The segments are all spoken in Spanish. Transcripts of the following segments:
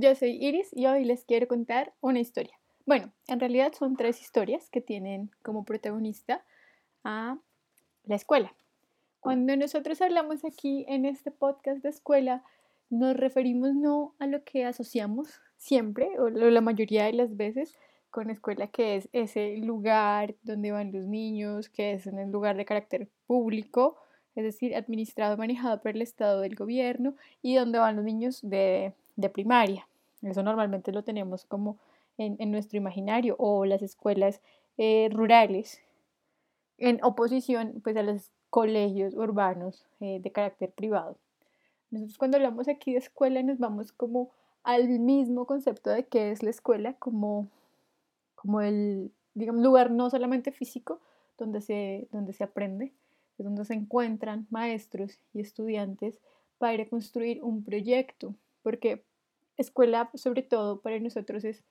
Yo soy Iris y hoy les quiero contar una historia. Bueno, en realidad son tres historias que tienen como protagonista a la escuela. Cuando nosotros hablamos aquí en este podcast de escuela, nos referimos no a lo que asociamos siempre o la mayoría de las veces con escuela, que es ese lugar donde van los niños, que es un lugar de carácter público, es decir, administrado, manejado por el Estado del gobierno y donde van los niños de de primaria. Eso normalmente lo tenemos como en, nuestro imaginario o las escuelas eh, rurales en oposición pues a los colegios urbanos eh, de carácter privado. Nosotros cuando hablamos aquí de escuela nos vamos como al mismo concepto de qué es la escuela como, como el digamos, lugar no solamente físico donde se, donde se aprende, es donde se encuentran maestros y estudiantes para construir un proyecto, porque escuela, sobre todo para nosotros, es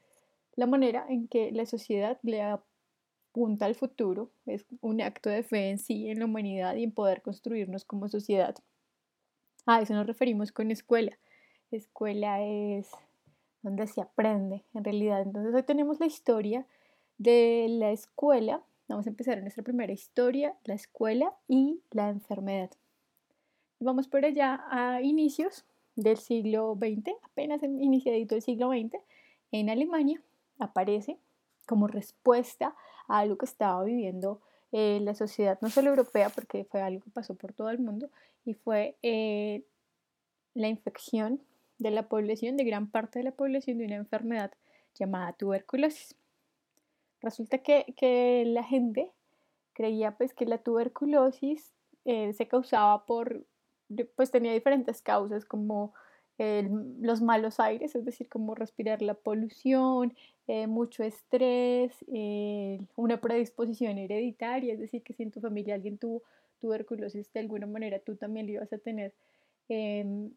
la manera en que la sociedad le apunta al futuro, es un acto de fe en sí, en la humanidad y en poder construirnos como sociedad. A eso nos referimos con escuela. Escuela es donde se aprende, en realidad. Entonces hoy tenemos la historia de la escuela. Vamos a empezar nuestra primera historia, la escuela y la enfermedad. Vamos por allá a inicios del siglo XX, apenas iniciadito del siglo XX, en Alemania aparece como respuesta a algo que estaba viviendo eh, la sociedad, no solo europea, porque fue algo que pasó por todo el mundo, y fue eh, la infección de la población, de gran parte de la población, de una enfermedad llamada tuberculosis. Resulta que, la gente creía pues que la tuberculosis eh, se causaba por pues tenía diferentes causas como los malos aires, es decir, como respirar la polución, eh, mucho estrés, una predisposición hereditaria, es decir, que si en tu familia alguien tuvo tuberculosis de alguna manera, tú también lo ibas a tener. Em,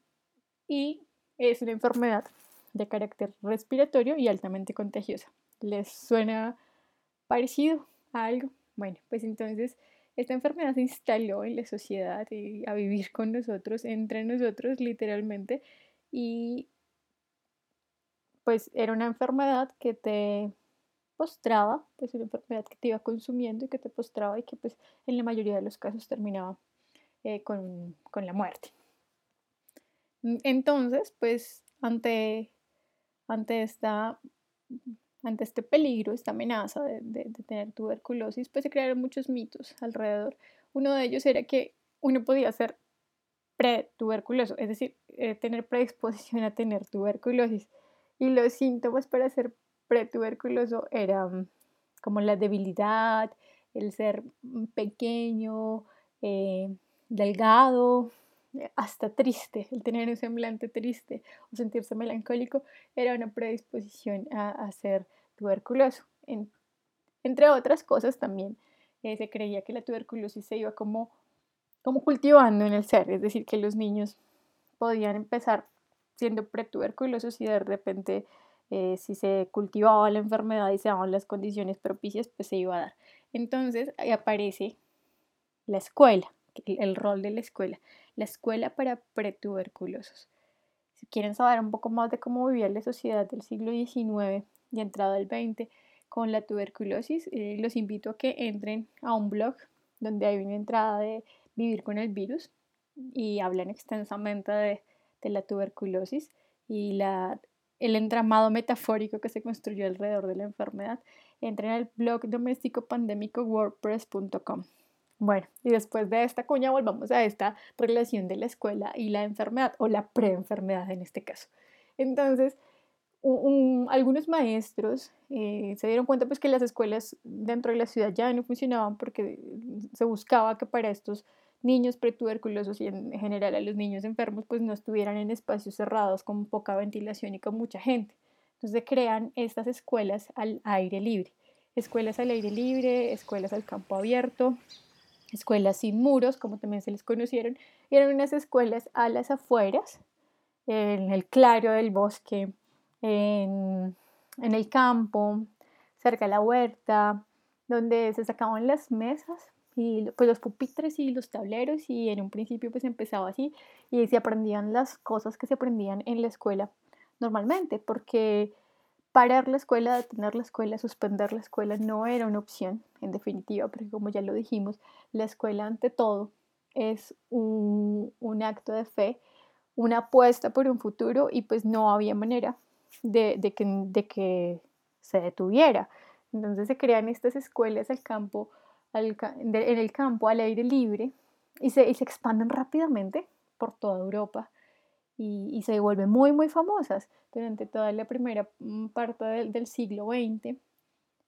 y es una enfermedad de carácter respiratorio y altamente contagiosa. ¿Les suena parecido a algo? Bueno, pues entonces esta enfermedad se instaló en la sociedad y a vivir con nosotros, entre nosotros literalmente, y pues era una enfermedad que te postraba, pues una enfermedad que te iba consumiendo y que te postraba y que pues en la mayoría de los casos terminaba eh, con, la muerte. Entonces, pues ante, ante esta ante este peligro, esta amenaza de, tener tuberculosis, pues se crearon muchos mitos alrededor. Uno de ellos era que uno podía ser pretuberculoso, es decir, eh, tener predisposición a tener tuberculosis. Y los síntomas para ser pretuberculoso eran como la debilidad, el ser pequeño, eh, delgado, hasta triste, el tener un semblante triste o sentirse melancólico era una predisposición a, ser tuberculoso. entre otras cosas también eh, se creía que la tuberculosis se iba como, como cultivando en el ser, es decir, que los niños podían empezar siendo pretuberculosos y de repente eh, si se cultivaba la enfermedad y se daban las condiciones propicias, pues se iba a dar. Entonces aparece la escuela, el rol de la escuela la escuela para pretuberculosos. Si quieren saber un poco más de cómo vivía la sociedad del siglo XIX y entrada del XX con la tuberculosis, eh, los invito a que entren a un blog donde hay una entrada de vivir con el virus y hablan extensamente de, la tuberculosis y el entramado metafórico que se construyó alrededor de la enfermedad. Entren al blog doméstico pandémico wordpress.com. Bueno, y después de esta cuña volvamos a esta relación de la escuela y la enfermedad, o la preenfermedad en este caso. Entonces, algunos maestros eh, se dieron cuenta pues que las escuelas dentro de la ciudad ya no funcionaban porque se buscaba que para estos niños pretuberculosos y en general a los niños enfermos pues no estuvieran en espacios cerrados con poca ventilación y con mucha gente. Entonces crean estas escuelas al aire libre, escuelas al aire libre, escuelas al campo abierto, escuelas sin muros, como también se les conocieron, eran unas escuelas a las afueras, en el claro del bosque, en, el campo, cerca de la huerta, donde se sacaban las mesas y pues los pupitres y los tableros y en un principio pues empezaba así y se aprendían las cosas que se aprendían en la escuela normalmente, porque parar la escuela, detener la escuela, suspender la escuela no era una opción, en definitiva, porque como ya lo dijimos, la escuela ante todo es un, acto de fe, una apuesta por un futuro y pues no había manera de, que, se detuviera. Entonces se crean estas escuelas al campo, en el campo, al aire libre, y se expanden rápidamente por toda Europa y, se vuelven muy, muy famosas durante toda la primera mm, parte del, siglo XX.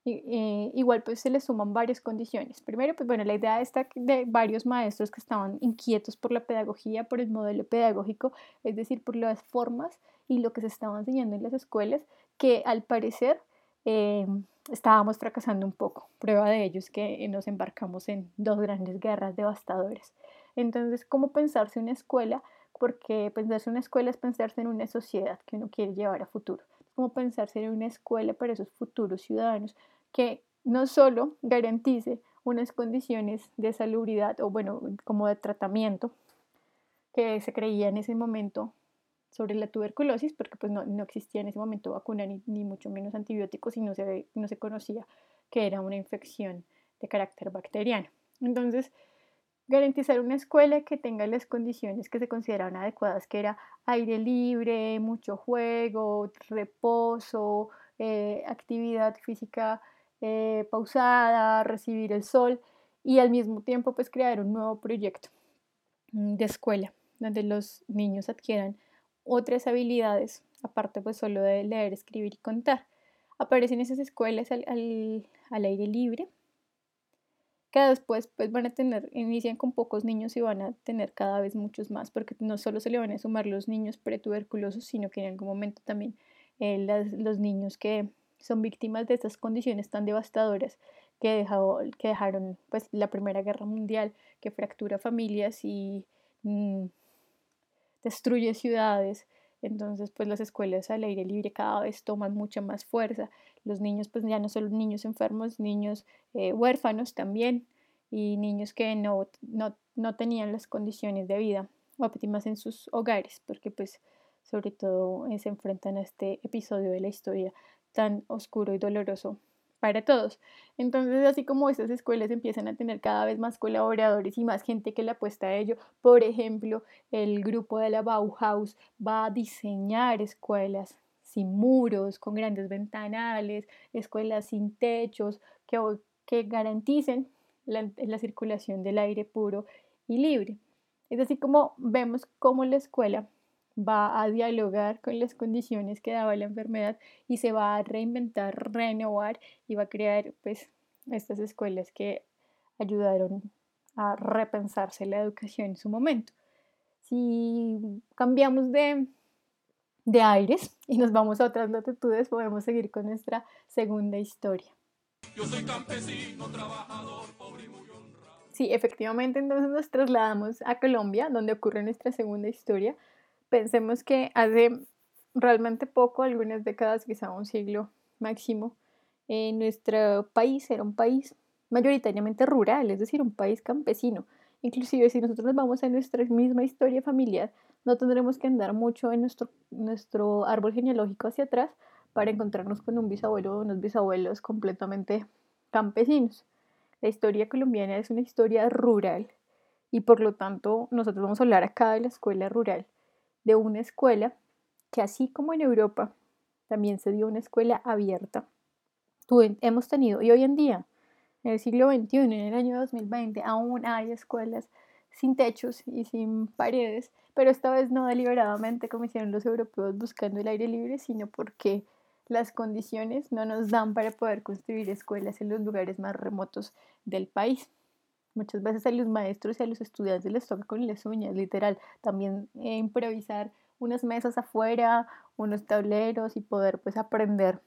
Y, eh, igual pues se le suman varias condiciones. Primero, pues bueno, la idea está de varios maestros que estaban inquietos por la pedagogía, por el modelo pedagógico, es decir, por las formas y lo que se estaba enseñando en las escuelas, que al parecer eh, estábamos fracasando un poco. Prueba de ello es que nos embarcamos en dos grandes guerras devastadoras. Entonces, ¿cómo pensarse una escuela porque pensarse en una escuela es pensarse en una sociedad que uno quiere llevar a futuro. Es como pensarse en una escuela para esos futuros ciudadanos que no solo garantice unas condiciones de salubridad o bueno, como de tratamiento que se creía en ese momento sobre la tuberculosis, porque pues no, existía en ese momento vacuna ni, ni mucho menos antibióticos y no se, no se conocía que era una infección de carácter bacteriano. Entonces, garantizar una escuela que tenga las condiciones que se consideraban adecuadas, que era aire libre, mucho juego, reposo, eh, actividad física eh, pausada, recibir el sol y al mismo tiempo pues crear un nuevo proyecto mm, de escuela donde los niños adquieran otras habilidades aparte pues solo de leer, escribir y contar. Aparecen esas escuelas al aire libre que después pues van a tener, inician con pocos niños y van a tener cada vez muchos más, porque no solo se le van a sumar los niños pretuberculosos, sino que en algún momento también eh, los niños que son víctimas de estas condiciones tan devastadoras que, que dejaron pues la Primera Guerra Mundial, que fractura familias y mm, destruye ciudades, entonces, pues las escuelas al aire libre cada vez toman mucha más fuerza. Los niños, pues ya no solo niños enfermos, niños eh, huérfanos también y niños que no, no, no tenían las condiciones de vida óptimas en sus hogares, porque pues sobre todo eh, se enfrentan a este episodio de la historia tan oscuro y doloroso para todos. Entonces, así como estas escuelas empiezan a tener cada vez más colaboradores y más gente que le apuesta a ello, por ejemplo, el grupo de la Bauhaus va a diseñar escuelas sin muros, con grandes ventanales, escuelas sin techos, que, garanticen la circulación del aire puro y libre. Es así como vemos cómo la escuela va a dialogar con las condiciones que daba la enfermedad y se va a reinventar, renovar y va a crear pues estas escuelas que ayudaron a repensarse la educación en su momento. Si cambiamos de, de aires y nos vamos a otras latitudes, podemos seguir con nuestra segunda historia. Yo soy campesino, trabajador, pobre y muy honrado. Sí, efectivamente, entonces nos trasladamos a Colombia, donde ocurre nuestra segunda historia, Pensemos que hace realmente poco, algunas décadas, quizá un siglo máximo, en nuestro país era un país mayoritariamente rural, es decir, un país campesino. Inclusive si nosotros nos vamos a nuestra misma historia familiar, no tendremos que andar mucho en nuestro, nuestro árbol genealógico hacia atrás para encontrarnos con un bisabuelo o unos bisabuelos completamente campesinos. La historia colombiana es una historia rural y por lo tanto nosotros vamos a hablar acá de la escuela rural de una escuela que así como en Europa también se dio una escuela abierta. hemos tenido, y hoy en día, en el siglo XXI, en el año 2020, aún hay escuelas sin techos y sin paredes, pero esta vez no deliberadamente como hicieron los europeos buscando el aire libre, sino porque las condiciones no nos dan para poder construir escuelas en los lugares más remotos del país. Muchas veces a los maestros y a los estudiantes les toca con las uñas, literal, también eh, improvisar unas mesas afuera, unos tableros y poder pues aprender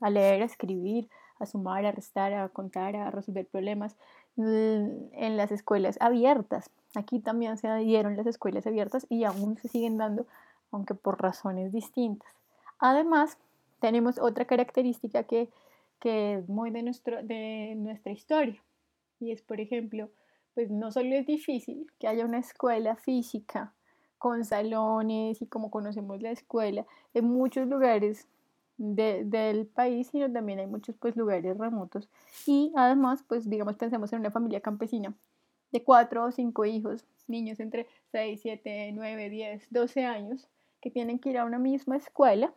a leer, a escribir, a sumar, a restar, a contar, a resolver problemas en las escuelas abiertas. Aquí también se dieron las escuelas abiertas y aún se siguen dando, aunque por razones distintas. Además, tenemos otra característica que, que es muy de, nuestro, de nuestra historia y es, por ejemplo, pues no solo es difícil que haya una escuela física con salones y como conocemos la escuela en muchos lugares del país, sino también hay muchos pues lugares remotos. Y además, pues digamos, pensemos en una familia campesina de cuatro o cinco hijos, niños entre 6, 7, 9, 10, 12 años, que tienen que ir a una misma escuela.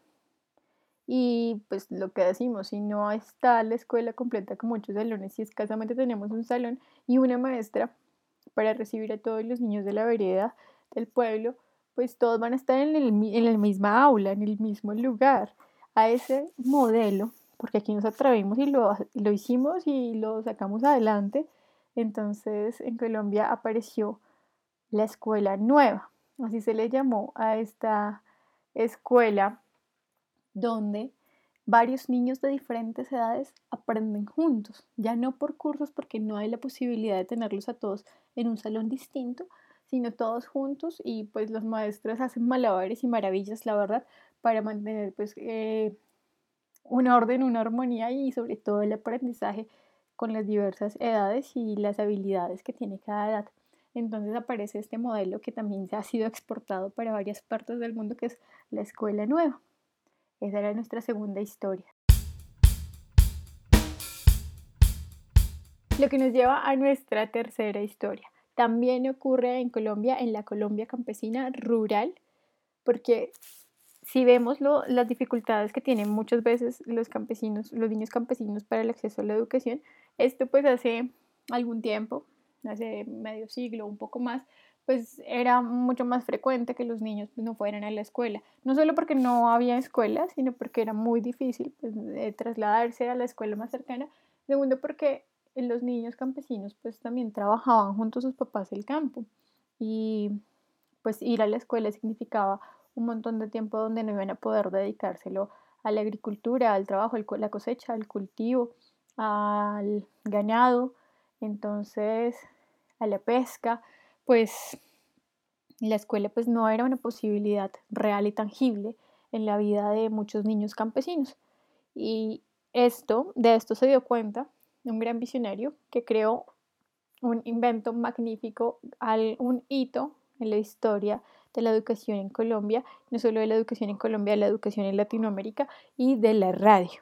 Y pues lo que decimos, si no está la escuela completa con muchos salones, si escasamente tenemos un salón y una maestra para recibir a todos los niños de la vereda del pueblo, pues todos van a estar en, el, en la misma aula, en el mismo lugar. A ese modelo, porque aquí nos atrevimos y lo, lo hicimos y lo sacamos adelante, entonces en Colombia apareció la escuela nueva, así se le llamó a esta escuela donde varios niños de diferentes edades aprenden juntos, ya no por cursos porque no hay la posibilidad de tenerlos a todos en un salón distinto, sino todos juntos y pues los maestros hacen malabares y maravillas, la verdad, para mantener pues eh, un orden, una armonía y sobre todo el aprendizaje con las diversas edades y las habilidades que tiene cada edad. Entonces aparece este modelo que también se ha sido exportado para varias partes del mundo, que es la escuela nueva. Esa era nuestra segunda historia. Lo que nos lleva a nuestra tercera historia. También ocurre en Colombia, en la Colombia campesina rural, porque si vemos las dificultades que tienen muchas veces los campesinos, los niños campesinos para el acceso a la educación, esto pues hace algún tiempo, hace medio siglo, un poco más, pues era mucho más frecuente que los niños pues, no fueran a la escuela. No solo porque no había escuela, sino porque era muy difícil pues, trasladarse a la escuela más cercana. Segundo, porque los niños campesinos pues también trabajaban junto a sus papás el campo y pues ir a la escuela significaba un montón de tiempo donde no iban a poder dedicárselo a la agricultura, al trabajo, la cosecha, al cultivo, al ganado, entonces a la pesca, pues la escuela pues no era una posibilidad real y tangible en la vida de muchos niños campesinos. Y esto, de esto se dio cuenta un gran visionario que creó un invento magnífico, un hito en la historia de la educación en Colombia, no solo de la educación en Colombia, de la educación en Latinoamérica y de la radio.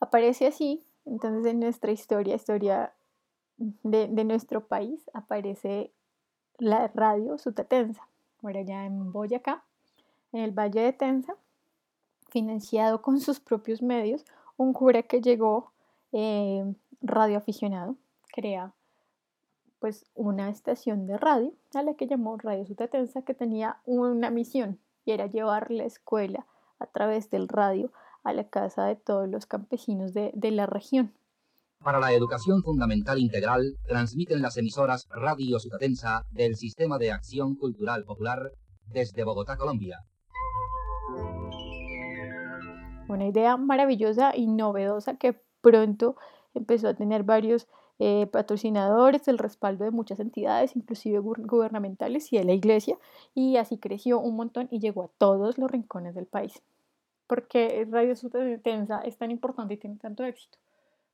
Aparece así, entonces en nuestra historia, historia de, nuestro país, aparece la radio Sutatensa, ahora ya en Boyacá, en el Valle de Tensa, financiado con sus propios medios, un cura que llegó eh, radioaficionado, crea pues una estación de radio a la que llamó Radio Sutatensa que tenía una misión y era llevar la escuela a través del radio a la casa de todos los campesinos de, de la región. Para la educación fundamental integral, transmiten las emisoras Radio Sutatensa del Sistema de Acción Cultural Popular desde Bogotá, Colombia. Una idea maravillosa y novedosa que pronto empezó a tener varios eh, patrocinadores, el respaldo de muchas entidades, inclusive gubernamentales y de la iglesia, y así creció un montón y llegó a todos los rincones del país. porque Radio Sudatensa es tan importante y tiene tanto éxito?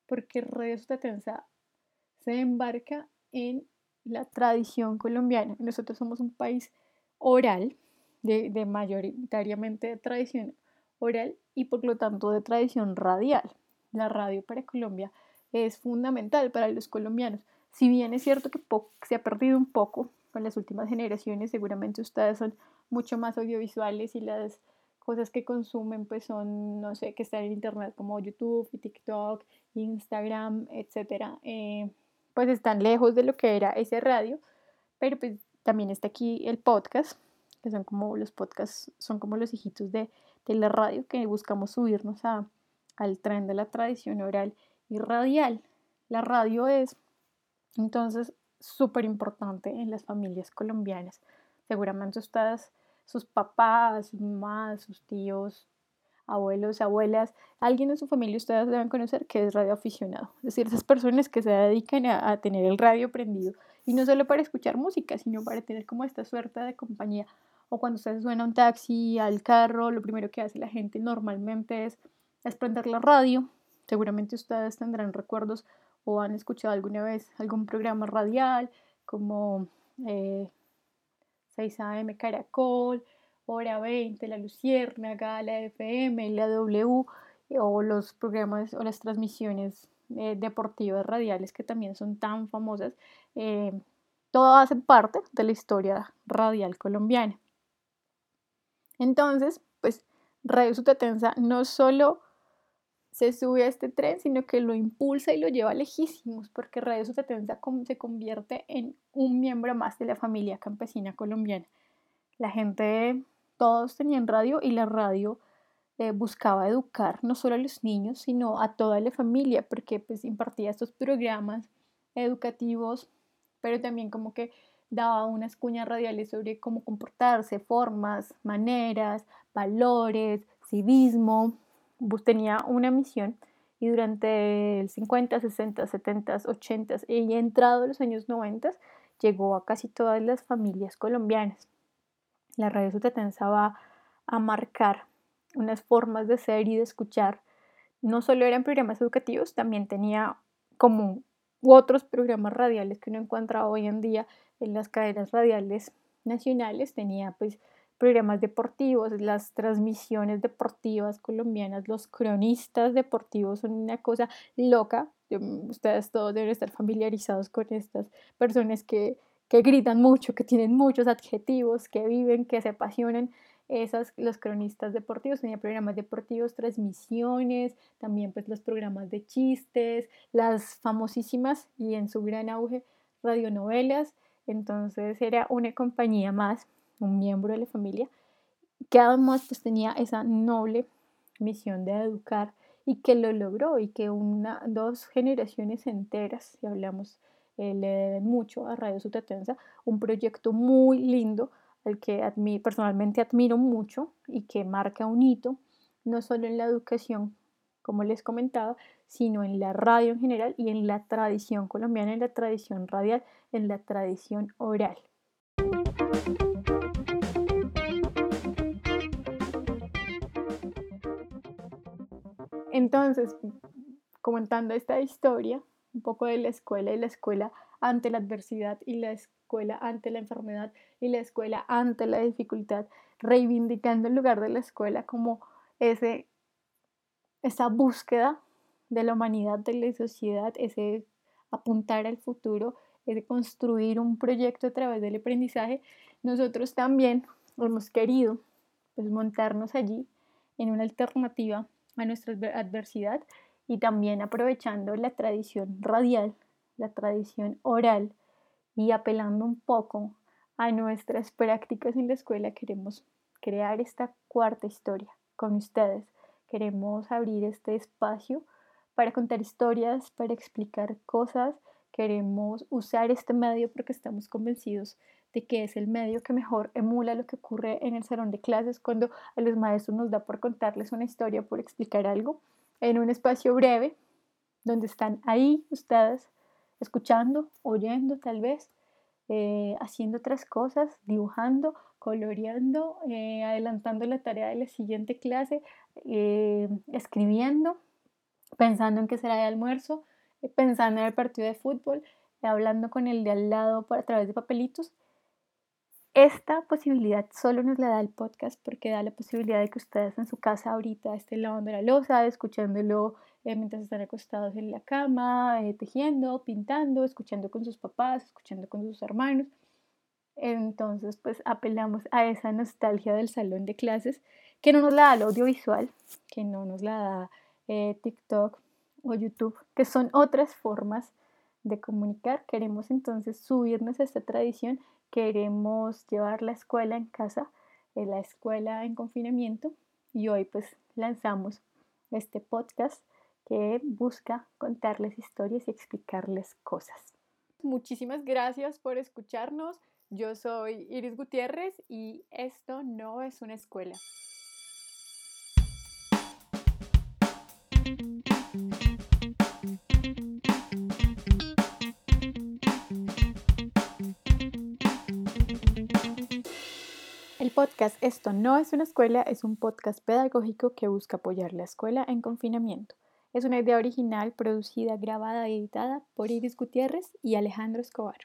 Porque Radio Sudatensa se embarca en la tradición colombiana. Nosotros somos un país oral, de, de mayoritariamente tradición oral y por lo tanto de tradición radial. La radio para Colombia es fundamental para los colombianos. Si bien es cierto que se ha perdido un poco con las últimas generaciones, seguramente ustedes son mucho más audiovisuales y las cosas que consumen pues son, no sé, que están en internet como YouTube, TikTok, Instagram, etcétera, eh, pues están lejos de lo que era ese radio, pero pues también está aquí el podcast, que son como los podcasts, son como los hijitos de, de la radio que buscamos subirnos a, al tren de la tradición oral y radial. La radio es entonces súper importante en las familias colombianas. Seguramente ustedes, sus papás, sus mamás, sus tíos, abuelos, abuelas, alguien en su familia ustedes deben conocer que es radioaficionado. Es decir, esas personas que se dedican a, tener el radio prendido y no solo para escuchar música, sino para tener como esta suerte de compañía. O cuando ustedes suena un taxi, al carro, lo primero que hace la gente normalmente es, es prender la radio, Seguramente ustedes tendrán recuerdos o han escuchado alguna vez algún programa radial como eh, 6 AM Caracol, Hora 20, La Luciérnaga, la FM, la W o los programas o las transmisiones eh, deportivas radiales que también son tan famosas. Eh, todo hace parte de la historia radial colombiana. Entonces, pues Radio Sutatensa no solo se sube a este tren, sino que lo impulsa y lo lleva lejísimos, porque Radio Sutatensa se convierte en un miembro más de la familia campesina colombiana. La gente, todos tenían radio y la radio eh, buscaba educar no solo a los niños, sino a toda la familia, porque pues impartía estos programas educativos pero también como que daba unas cuñas radiales sobre cómo comportarse, formas, maneras, valores, civismo. Tenía una misión y durante el 50, 60, 70, 80 y entrado los años 90 llegó a casi todas las familias colombianas. La radio sutatensa va a marcar unas formas de ser y de escuchar. No solo eran programas educativos, también tenía como otros programas radiales que uno encuentra hoy en día en las cadenas radiales nacionales. Tenía pues programas deportivos, las transmisiones deportivas colombianas, los cronistas deportivos son una cosa loca. Ustedes todos deben estar familiarizados con estas personas que, que gritan mucho, que tienen muchos adjetivos, que viven, que se apasionan. Esas, los cronistas deportivos, tenía programas deportivos, transmisiones, también pues los programas de chistes, las famosísimas y en su gran auge radionovelas, entonces era una compañía más, un miembro de la familia, que además pues tenía esa noble misión de educar y que lo logró y que una, dos generaciones enteras, si hablamos, eh, le deben mucho a Radio Sutatensa, un proyecto muy lindo al que personalmente admiro mucho y que marca un hito, no solo en la educación, como les comentaba, sino en la radio en general y en la tradición colombiana, en la tradición radial, en la tradición oral. Entonces, comentando esta historia, un poco de la escuela y la escuela ante la adversidad y la escuela ante la enfermedad y la escuela ante la dificultad, reivindicando el lugar de la escuela como ese, esa búsqueda de la humanidad, de la sociedad, ese apuntar al futuro, ese construir un proyecto a través del aprendizaje, nosotros también hemos querido pues, montarnos allí en una alternativa a nuestra adversidad y también aprovechando la tradición radial la tradición oral y apelando un poco a nuestras prácticas en la escuela, queremos crear esta cuarta historia con ustedes. Queremos abrir este espacio para contar historias, para explicar cosas. Queremos usar este medio porque estamos convencidos de que es el medio que mejor emula lo que ocurre en el salón de clases cuando a los maestros nos da por contarles una historia, por explicar algo en un espacio breve donde están ahí ustedes escuchando, oyendo tal vez, eh, haciendo otras cosas, dibujando, coloreando, eh, adelantando la tarea de la siguiente clase, eh, escribiendo, pensando en qué será de almuerzo, pensando en el partido de fútbol, hablando con el de al lado a través de papelitos. Esta posibilidad solo nos la da el podcast porque da la posibilidad de que ustedes en su casa ahorita estén lavando la losa, escuchándolo eh, mientras están acostados en la cama, eh, tejiendo, pintando, escuchando con sus papás, escuchando con sus hermanos. Entonces, pues apelamos a esa nostalgia del salón de clases que no nos la da el audiovisual, que no nos la da eh, TikTok o YouTube, que son otras formas de comunicar. Queremos entonces subirnos a esta tradición, queremos llevar la escuela en casa, la escuela en confinamiento y hoy pues lanzamos este podcast que busca contarles historias y explicarles cosas. Muchísimas gracias por escucharnos. Yo soy Iris Gutiérrez y esto no es una escuela. Podcast Esto no es una escuela es un podcast pedagógico que busca apoyar la escuela en confinamiento. Es una idea original producida, grabada y editada por Iris Gutiérrez y Alejandro Escobar.